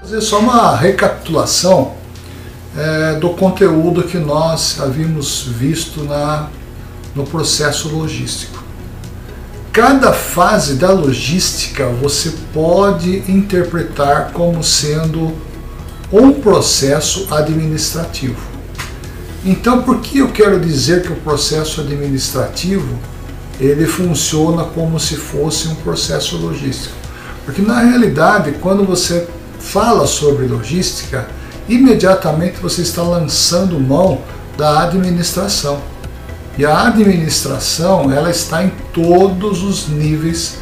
Fazer só uma recapitulação é, do conteúdo que nós havíamos visto na, no processo logístico. Cada fase da logística você pode interpretar como sendo um processo administrativo. Então, por que eu quero dizer que o processo administrativo ele funciona como se fosse um processo logístico? Porque na realidade, quando você fala sobre logística, imediatamente você está lançando mão da administração. E a administração, ela está em todos os níveis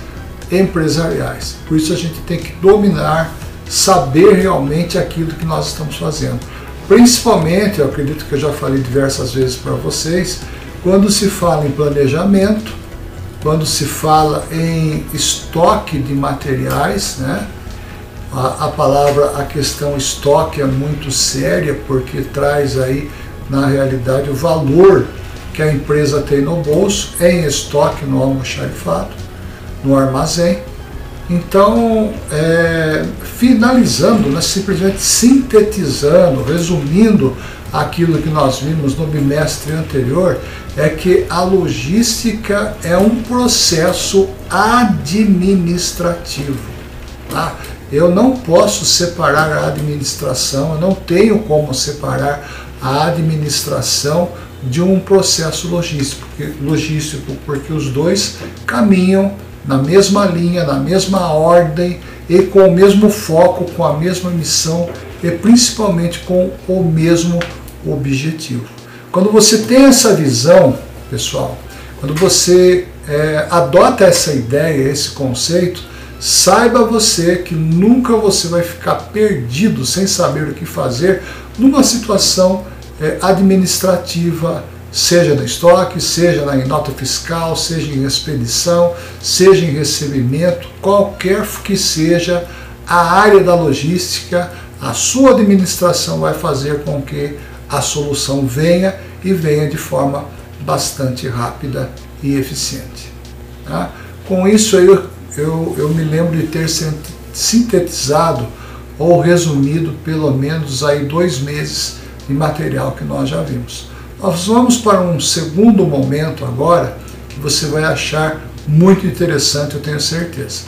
empresariais. Por isso a gente tem que dominar, saber realmente aquilo que nós estamos fazendo. Principalmente, eu acredito que eu já falei diversas vezes para vocês, quando se fala em planejamento, quando se fala em estoque de materiais, né? A, a, palavra, a questão estoque é muito séria porque traz aí na realidade o valor que a empresa tem no bolso em estoque no almoxarifado, no armazém. Então, é, finalizando, né, simplesmente sintetizando, resumindo aquilo que nós vimos no bimestre anterior, é que a logística é um processo administrativo. Tá? Eu não posso separar a administração, eu não tenho como separar a administração de um processo logístico, logístico porque os dois caminham na mesma linha, na mesma ordem e com o mesmo foco, com a mesma missão e principalmente com o mesmo objetivo. Quando você tem essa visão, pessoal, quando você é, adota essa ideia, esse conceito, saiba você que nunca você vai ficar perdido sem saber o que fazer numa situação é, administrativa, seja no estoque, seja na nota fiscal, seja em expedição, seja em recebimento, qualquer que seja a área da logística, a sua administração vai fazer com que a solução venha e venha de forma bastante rápida e eficiente. Tá? Com isso eu, eu, eu me lembro de ter sintetizado ou resumido pelo menos aí dois meses de material que nós já vimos. Nós vamos para um segundo momento agora que você vai achar muito interessante, eu tenho certeza.